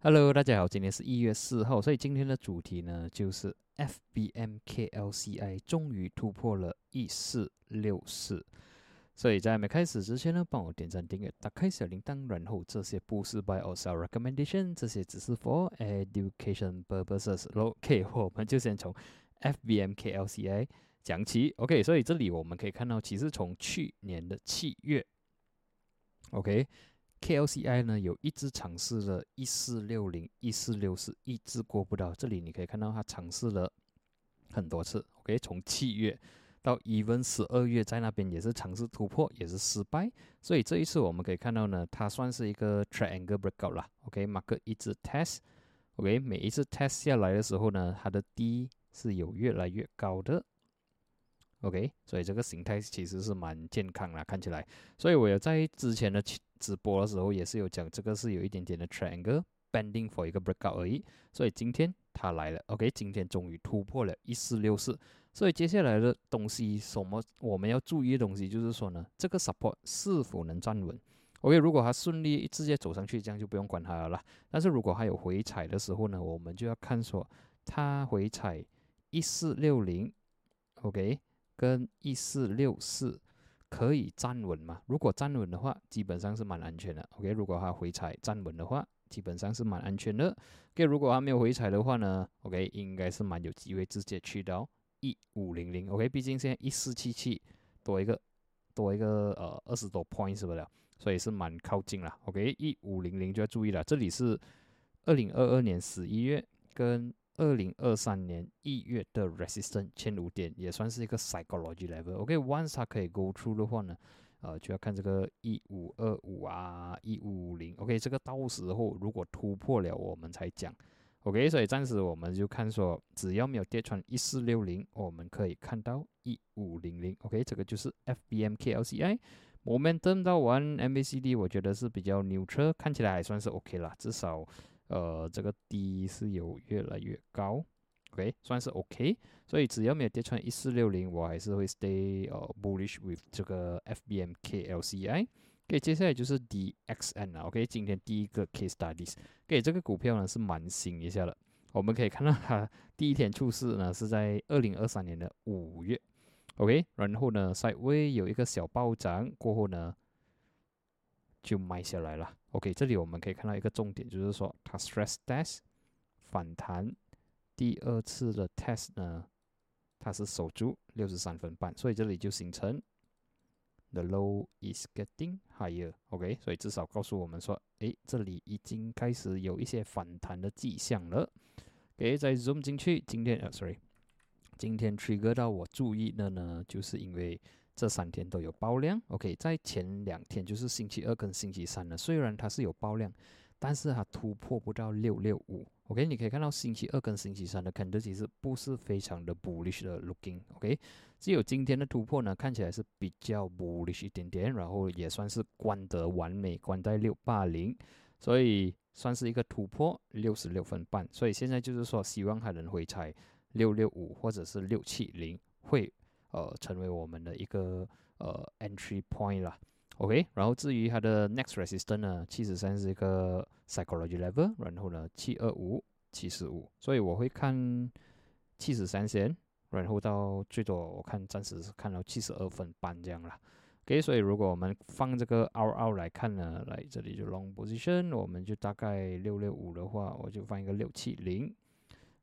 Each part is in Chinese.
Hello，大家好，今天是一月四号，所以今天的主题呢就是 FBMKLCI 终于突破了一四六四。所以在没开始之前呢，帮我点赞、订阅、打开小铃铛，然后这些不是 by or sell recommendation，这些只是 for education purposes。OK，我们就先从 FBMKLCI 讲起。OK，所以这里我们可以看到，其实从去年的七月，OK KLCI 呢有一直尝试了一四六零、一四六四，一直过不到。这里你可以看到它尝试了很多次。OK，从七月。到 even 十二月在那边也是尝试突破，也是失败，所以这一次我们可以看到呢，它算是一个 triangle breakout 啦。OK，mark 一直 test，OK，每一次 test 下来的时候呢，它的低是有越来越高的。OK，所以这个形态其实是蛮健康啦，看起来。所以我有在之前的直播的时候也是有讲，这个是有一点点的 triangle bending for 一个 breakout 而已。所以今天它来了，OK，今天终于突破了一四六四。所以接下来的东西，什么我们要注意的东西，就是说呢，这个 support 是否能站稳？OK，如果它顺利直接走上去，这样就不用管它了啦。但是如果还有回踩的时候呢，我们就要看说它回踩一四六零，OK，跟一四六四可以站稳吗？如果站稳的话，基本上是蛮安全的。OK，如果它回踩站稳的话，基本上是蛮安全的。OK，如果它没有回踩的话呢，OK，应该是蛮有机会直接去到。一五零零，OK，毕竟现在一四七七多一个多一个呃二十多 point 是不了，所以是蛮靠近了，OK，一五零零就要注意了，这里是二零二二年十一月跟二零二三年一月的 resistance 千五点，也算是一个 psychology level，OK，once 它可以 go through 的话呢，呃就要看这个一五二五啊一五零，OK，这个到时候如果突破了，我们才讲。OK，所以暂时我们就看说，只要没有跌穿一四六零，我们可以看到一五零零。OK，这个就是 FBMKLCI。Momentum 到完 MACD，我觉得是比较 neutral，看起来还算是 OK 啦，至少呃这个低是有越来越高。OK，算是 OK。所以只要没有跌穿一四六零，我还是会 stay 呃 bullish with 这个 FBMKLCI。OK，接下来就是 DXN 啊。OK，今天第一个 case studies。OK，这个股票呢是蛮新一下的。我们可以看到它第一天出市呢是在二零二三年的五月。OK，然后呢稍微有一个小暴涨过后呢就卖下来了。OK，这里我们可以看到一个重点，就是说它 stress test 反弹第二次的 test 呢，它是守住六十三分半，所以这里就形成。The low is getting higher. OK，所以至少告诉我们说，诶，这里已经开始有一些反弹的迹象了。OK，再 zoom 进去，今天呃，sorry，今天 trigger 到我注意的呢，就是因为这三天都有爆量。OK，在前两天就是星期二跟星期三呢，虽然它是有爆量，但是它突破不到六六五。OK，你可以看到星期二跟星期三的肯德基是不是非常的 bullish 的 looking？OK，只有今天的突破呢，看起来是比较 bullish 一点点，然后也算是关得完美，关在六八零，所以算是一个突破六十六分半。所以现在就是说，希望还能回踩六六五或者是六七零，会呃成为我们的一个呃 entry point 啦。OK，然后至于它的 next resistance 呢，七十三是一个 psychology level，然后呢七二五、七十五，所以我会看七十三线，然后到最多我看暂时是看到七十二分半这样啦。OK，所以如果我们放这个 R R 来看呢，来这里就 long position，我们就大概六六五的话，我就放一个六七零。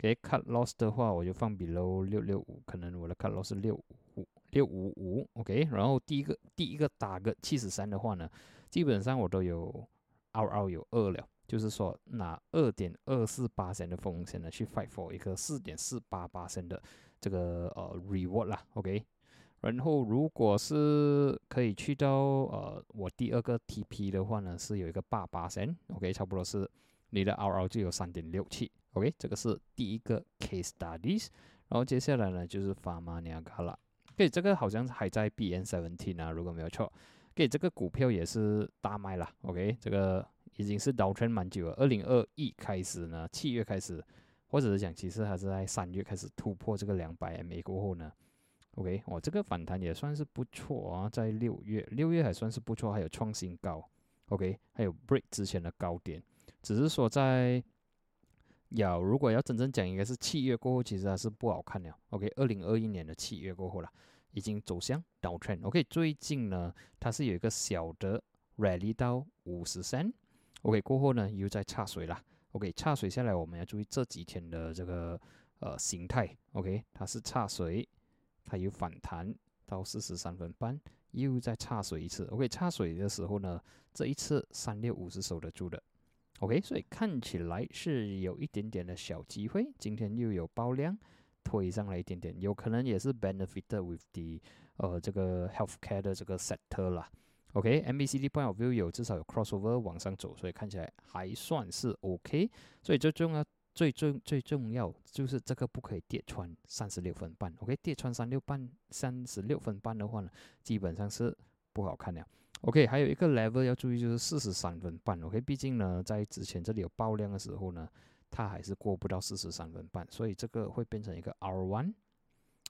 给 cut loss 的话，我就放 below 六六五，可能我的 cut loss 是六五六五五，OK。然后第一个第一个打个七十三的话呢，基本上我都有嗷嗷有二了，就是说拿二点二四八升的风险呢去 fight for 一个四点四八八升的这个呃 reward 啦，OK。然后如果是可以去到呃我第二个 TP 的话呢，是有一个八八升，OK，差不多是你的 RR 就有三点六七。OK，这个是第一个 case studies，然后接下来呢就是 Farmania 了。OK，这个好像还在 BN seventeen 啊，如果没有错。OK，这个股票也是大卖了。OK，这个已经是倒圈蛮久了。二零二一开始呢，七月开始，或者是讲其实还是在三月开始突破这个两百 MA 过后呢。OK，我这个反弹也算是不错啊，在六月，六月还算是不错，还有创新高。OK，还有 break 之前的高点，只是说在要如果要真正讲，应该是七月过后，其实还是不好看了。OK，二零二一年的七月过后了，已经走向 downtrend。OK，最近呢，它是有一个小的 rally 到五十三。OK，过后呢又在差水了。OK，差水下来，我们要注意这几天的这个呃形态。OK，它是差水，它有反弹到四十三分半，又再差水一次。OK，差水的时候呢，这一次三六五是守得住的。OK，所以看起来是有一点点的小机会。今天又有爆量推上来一点点，有可能也是 benefit with the 呃这个 healthcare 的这个 sector 啦。OK，MACD point of view 有至少有 crossover 往上走，所以看起来还算是 OK。所以最重要、最重、最重要就是这个不可以跌穿三十六分半。OK，跌穿三六半、三十六分半的话呢，基本上是不好看了。OK，还有一个 level 要注意，就是四十三分半。OK，毕竟呢，在之前这里有爆量的时候呢，它还是过不到四十三分半，所以这个会变成一个 R one。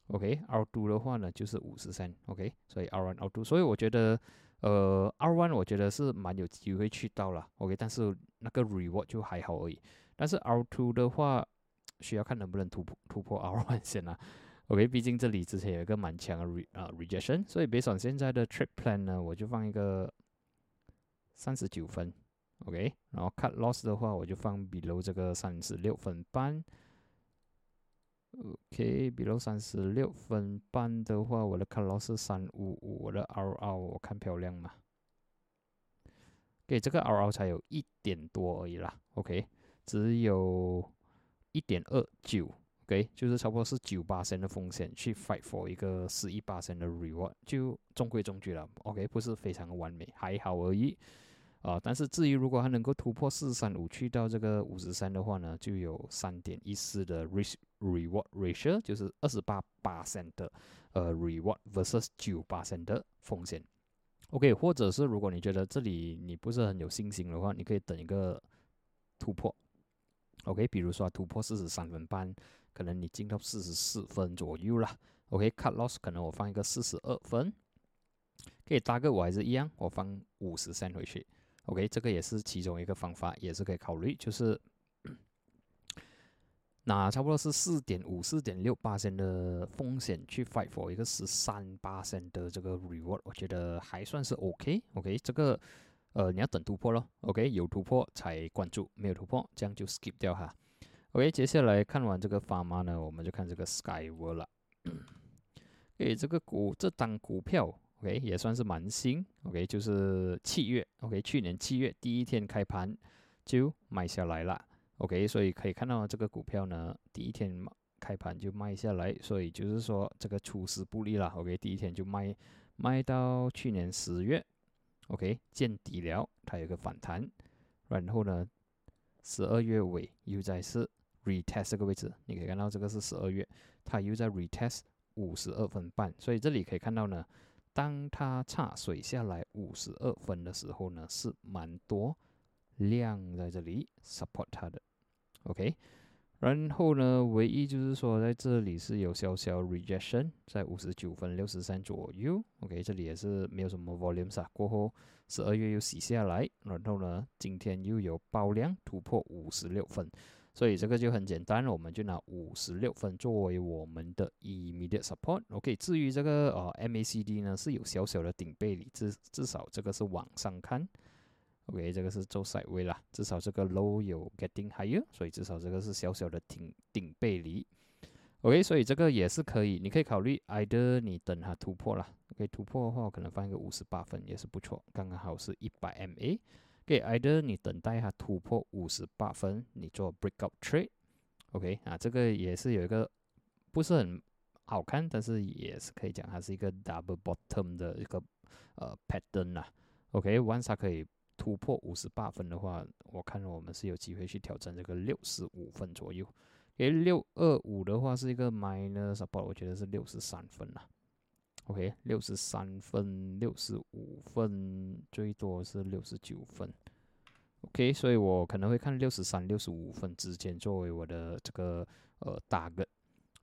OK，R two 的话呢就是五十三。OK，所以 R one、R two，所以我觉得，呃，R one 我觉得是蛮有机会去到了。OK，但是那个 reward 就还好而已。但是 R two 的话，需要看能不能突破突破 R one 线啊。OK，毕竟这里之前有一个蛮强的 re 啊 rejection，所以别上现在的 trip plan 呢，我就放一个三十九分，OK，然后 cut loss 的话，我就放 below 这个三十六分半，OK，below 三十六分半的话，我的 cut loss 是三五五，我的 RR 我看漂亮嘛，给这个 RR 才有一点多而已啦，OK，只有一点二九。OK，就是差不多是九八升的风险去 fight for 一个十一八升的 reward，就中规中矩了。OK，不是非常的完美，还好而已。啊，但是至于如果它能够突破四三五去到这个五十三的话呢，就有三点一四的 risk reward ratio，就是二十八八升的呃 reward versus 九八升的风险。OK，或者是如果你觉得这里你不是很有信心的话，你可以等一个突破。OK，比如说突破四十三分半。可能你进到四十四分左右了，OK，cut loss 可能我放一个四十二分，可以搭个我还是一样，我放五十三回去，OK，这个也是其中一个方法，也是可以考虑，就是 拿差不多是四点五、四点六八的风险去 fight for 一个十三八千的这个 reward，我觉得还算是 OK，OK，这个呃你要等突破咯。O k 有突破才关注，没有突破这样就 skip 掉哈。OK，接下来看完这个发吗呢，我们就看这个 Skyworld 了。诶，这个股这张股票，OK 也算是蛮新。OK，就是七月，OK 去年七月第一天开盘就卖下来了。OK，所以可以看到这个股票呢，第一天开盘就卖下来，所以就是说这个出师不利了。OK，第一天就卖卖到去年十月，OK 见底了，它有个反弹，然后呢，十二月尾又再是。Retest 这个位置，你可以看到这个是十二月，它又在 retest 五十二分半，所以这里可以看到呢，当它差水下来五十二分的时候呢，是蛮多量在这里 support 它的，OK，然后呢，唯一就是说在这里是有小小 rejection 在五十九分六十三左右，OK，这里也是没有什么 volume 啊，过后十二月又洗下来，然后呢，今天又有爆量突破五十六分。所以这个就很简单了，我们就拿五十六分作为我们的 immediate support。OK，至于这个呃 MACD 呢是有小小的顶背离，至至少这个是往上看。OK，这个是做 side way 啦，至少这个 low 有 getting higher，所以至少这个是小小的顶顶背离。OK，所以这个也是可以，你可以考虑 either 你等它突破了，OK 突破的话，可能放一个五十八分也是不错，刚刚好是一百 MA。给 either 你等待它突破五十八分，你做 breakout trade，OK 啊，这个也是有一个不是很好看，但是也是可以讲它是一个 double bottom 的一个呃 pattern 啦，OK，once 它可以突破五十八分的话，我看我们是有机会去挑战这个六十五分左右，诶，六二五的话是一个 minus bar，我觉得是六十三分啦。OK，六十三分、六十五分，最多是六十九分。OK，所以我可能会看六十三、六十五分之间作为我的这个呃大个。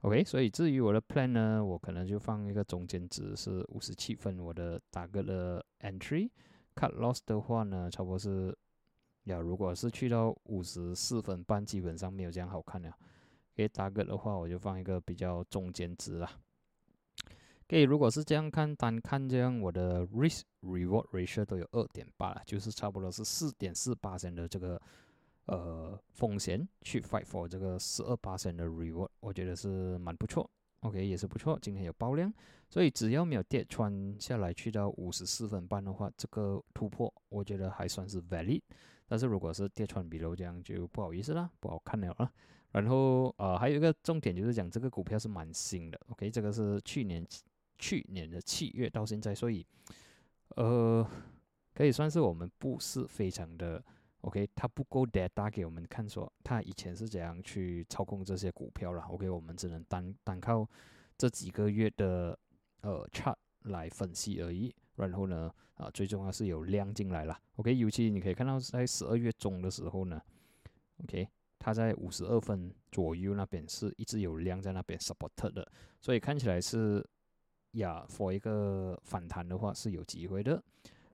OK，所以至于我的 plan 呢，我可能就放一个中间值是五十七分，我的大个的 entry，cut loss 的话呢，差不多是，呀，如果是去到五十四分半，基本上没有这样好看了。给 target 的话，我就放一个比较中间值啦。可以如果是这样看，单看这样，我的 risk reward ratio 都有二点八了，就是差不多是四点四八千的这个呃风险去 fight for 这个十二八千的 reward，我觉得是蛮不错。OK，也是不错。今天有爆量，所以只要没有跌穿下来去到五十四分半的话，这个突破我觉得还算是 valid。但是如果是跌穿比如这样，就不好意思啦，不好看了啊。然后呃，还有一个重点就是讲这个股票是蛮新的。OK，这个是去年去年的七月到现在，所以呃，可以算是我们不是非常的 OK，它不够 data 给我们看说它以前是怎样去操控这些股票了。OK，我们只能单单靠这几个月的呃 chart 来分析而已。然后呢，啊，最重要是有量进来了。OK，尤其你可以看到在十二月中的时候呢，OK。它在五十二分左右那边是一直有量在那边 supported 的，所以看起来是呀，for 一个反弹的话是有机会的。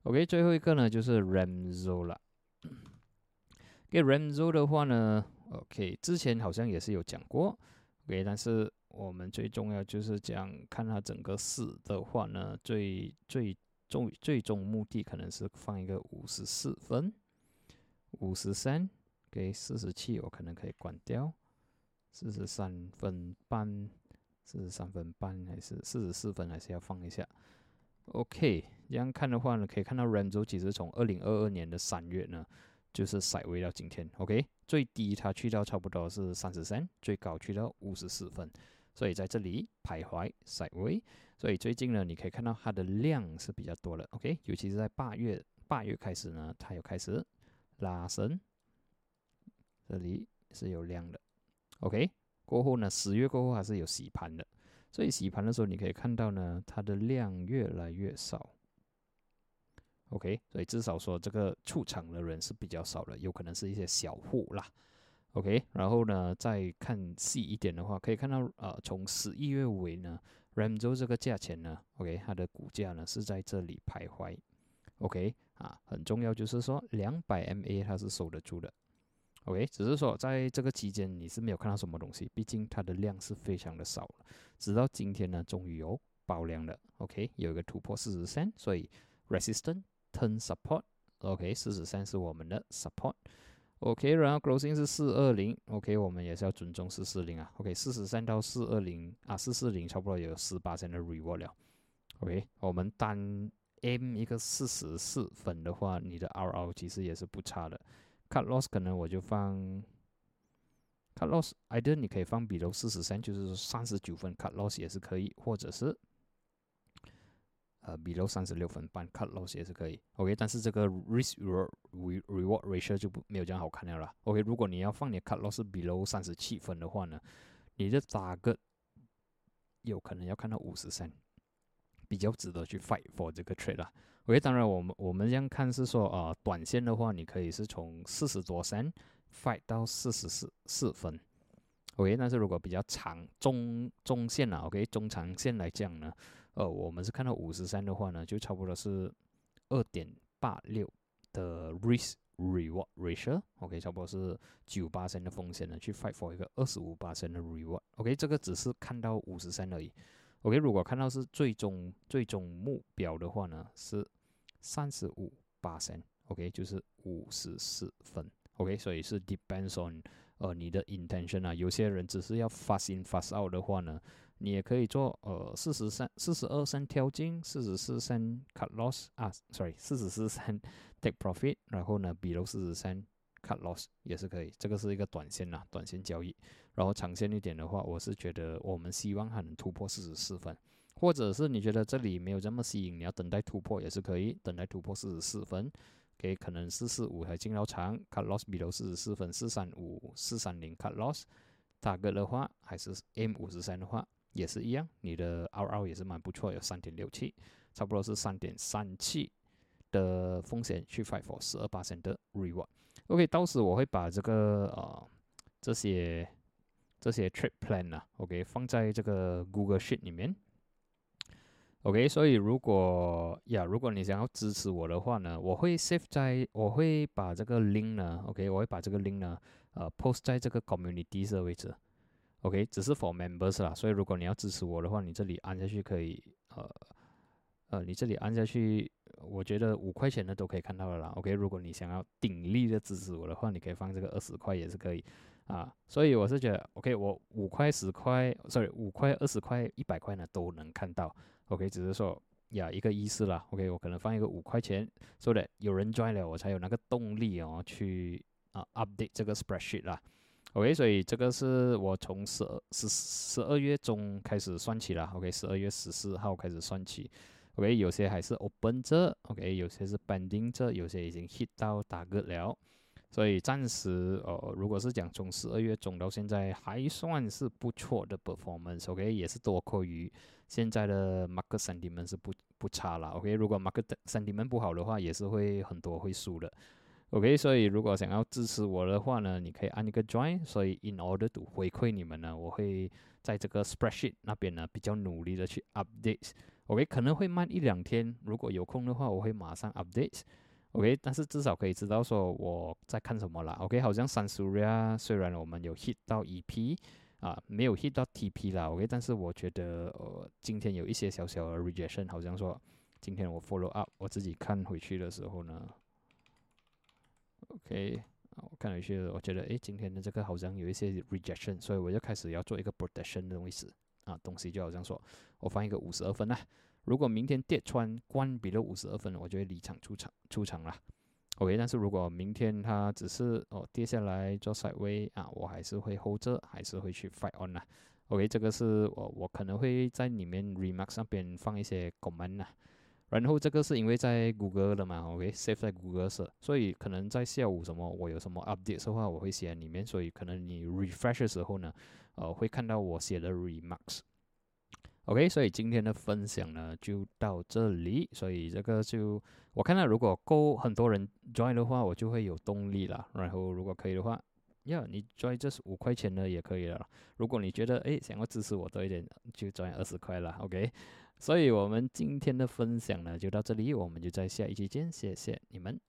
OK，最后一个呢就是 Ramzo 了。给 Ramzo 的话呢，OK，之前好像也是有讲过，OK，但是我们最重要就是讲看它整个市的话呢，最最终最终目的可能是放一个五十四分，五十三。给四十七，我可能可以关掉。四十三分半，四十三分半还是四十四分，还是要放一下。OK，这样看的话呢，可以看到 Ramzo 其实从二零二二年的三月呢，就是甩位到今天。OK，最低它去到差不多是三十三，最高去到五十四分，所以在这里徘徊甩位。所以最近呢，你可以看到它的量是比较多的。OK，尤其是在八月八月开始呢，它有开始拉升。这里是有量的，OK，过后呢，十月过后还是有洗盘的，所以洗盘的时候你可以看到呢，它的量越来越少，OK，所以至少说这个出场的人是比较少的，有可能是一些小户啦，OK，然后呢，再看细一点的话，可以看到呃，从十一月尾呢，Ramzo 这个价钱呢，OK，它的股价呢是在这里徘徊，OK，啊，很重要就是说两百 MA 它是守得住的。OK，只是说在这个期间你是没有看到什么东西，毕竟它的量是非常的少了。直到今天呢，终于有爆量了。OK，有一个突破四十三，所以 resistance turn support。OK，四十三是我们的 support。OK，然后 closing 是四二零。OK，我们也是要尊重四四零啊。OK，四十三到四二零啊，四四零差不多有十八千的 reward 了。OK，我们单 M 一个四十四分的话，你的 RO 其实也是不差的。Cut loss 可能我就放 Cut loss，either 你可以放 below 四十三，就是三十九分 Cut loss 也是可以，或者是呃比如三十六分半 Cut loss 也是可以。OK，但是这个 risk reward ratio 就不没有这样好看了啦。OK，如果你要放你 Cut loss below 三十七分的话呢，你的打个有可能要看到五十三，比较值得去 fight for 这个 trade 啦。OK，当然我们我们这样看是说，呃，短线的话，你可以是从四十多三 fight 到四十四四分。OK，但是如果比较长中中线啊，OK，中长线来讲呢，呃，我们是看到五十三的话呢，就差不多是二点八六的 risk reward ratio。OK，差不多是九八三的风险呢，去 fight for 一个二十五八三的 reward。OK，这个只是看到五十三而已。OK，如果看到是最终最终目标的话呢，是三十五八升，OK，就是五十四分，OK，所以是 depends on 呃你的 intention 啊，有些人只是要 fast in fast out 的话呢，你也可以做呃四十三四十二升跳进，四十四升 cut loss 啊，sorry，四十四升 take profit，然后呢，比如四十三 cut loss 也是可以，这个是一个短线呐，短线交易。然后长线一点的话，我是觉得我们希望它能突破四十四分，或者是你觉得这里没有这么吸引，你要等待突破也是可以，等待突破四十四分，给可能四四五还进到长，cut loss 比如四十四分，四三五四三零 cut loss，大个的话还是 M 五十三的话也是一样，你的 RO 也是蛮不错，有三点六七，差不多是三点三七的风险去 fight for 十二八线的 reward。OK，到时我会把这个呃这些。这些 trip plan 啊，OK，放在这个 Google Sheet 里面 OK，所以如果呀，如果你想要支持我的话呢，我会 save 在，我会把这个 link 呢，OK，我会把这个 link 呢，呃，post 在这个 community 的位置，OK，只是 for members 啦，所以如果你要支持我的话，你这里按下去可以，呃，呃，你这里按下去，我觉得五块钱的都可以看到了啦，OK，如果你想要鼎力的支持我的话，你可以放这个二十块也是可以，啊，所以我是觉得 OK，我五块十块，sorry，五块二十块一百块呢都能看到。OK，只是说呀一个意思啦。OK，我可能放一个五块钱，说的有人 join 了，我才有那个动力哦，去啊 update 这个 spreadsheet 啦。OK，所以这个是我从十二十十二月中开始算起啦。OK，十二月十四号开始算起。OK，有些还是 open 着，OK，有些是 pending 着，有些已经 hit 到打个了。所以暂时呃，如果是讲从十二月中到现在，还算是不错的 performance。OK，也是多亏于。现在的 market sentiment 是不不差了，OK，如果 market sentiment 不好的话，也是会很多会输的，OK，所以如果想要支持我的话呢，你可以按一个 join，所以 in order to 回馈你们呢，我会在这个 spreadsheet 那边呢比较努力的去 update，OK，可能会慢一两天，如果有空的话，我会马上 update，OK，但是至少可以知道说我在看什么了，OK，好像 Sansuria 虽然我们有 hit 到 EP。啊，没有 hit 到 TP 啦，OK，但是我觉得呃，今天有一些小小的 rejection，好像说今天我 follow up，我自己看回去的时候呢，OK，啊，我看回去，我觉得诶，今天的这个好像有一些 rejection，所以我就开始要做一个 protection 的东西，啊，东西就好像说我放一个五十二分啦，如果明天跌穿关闭了五十二分，我就会离场出场出场了。OK，但是如果明天它只是哦跌下来做 side way 啊，我还是会 hold 着，还是会去 fight on 啦。OK，这个是我我可能会在里面 remark 上边放一些 command 呐。然后这个是因为在谷歌的嘛，OK，save 在谷歌是，所以可能在下午什么我有什么 update 的话，我会写在里面，所以可能你 refresh 的时候呢，呃，会看到我写的 remarks。OK，所以今天的分享呢就到这里。所以这个就我看到，如果够很多人 join 的话，我就会有动力了。然后如果可以的话，呀，你 join 这是五块钱呢也可以了。如果你觉得诶想要支持我多一点，就 join 二十块了。OK，所以我们今天的分享呢就到这里，我们就在下一期见，谢谢你们。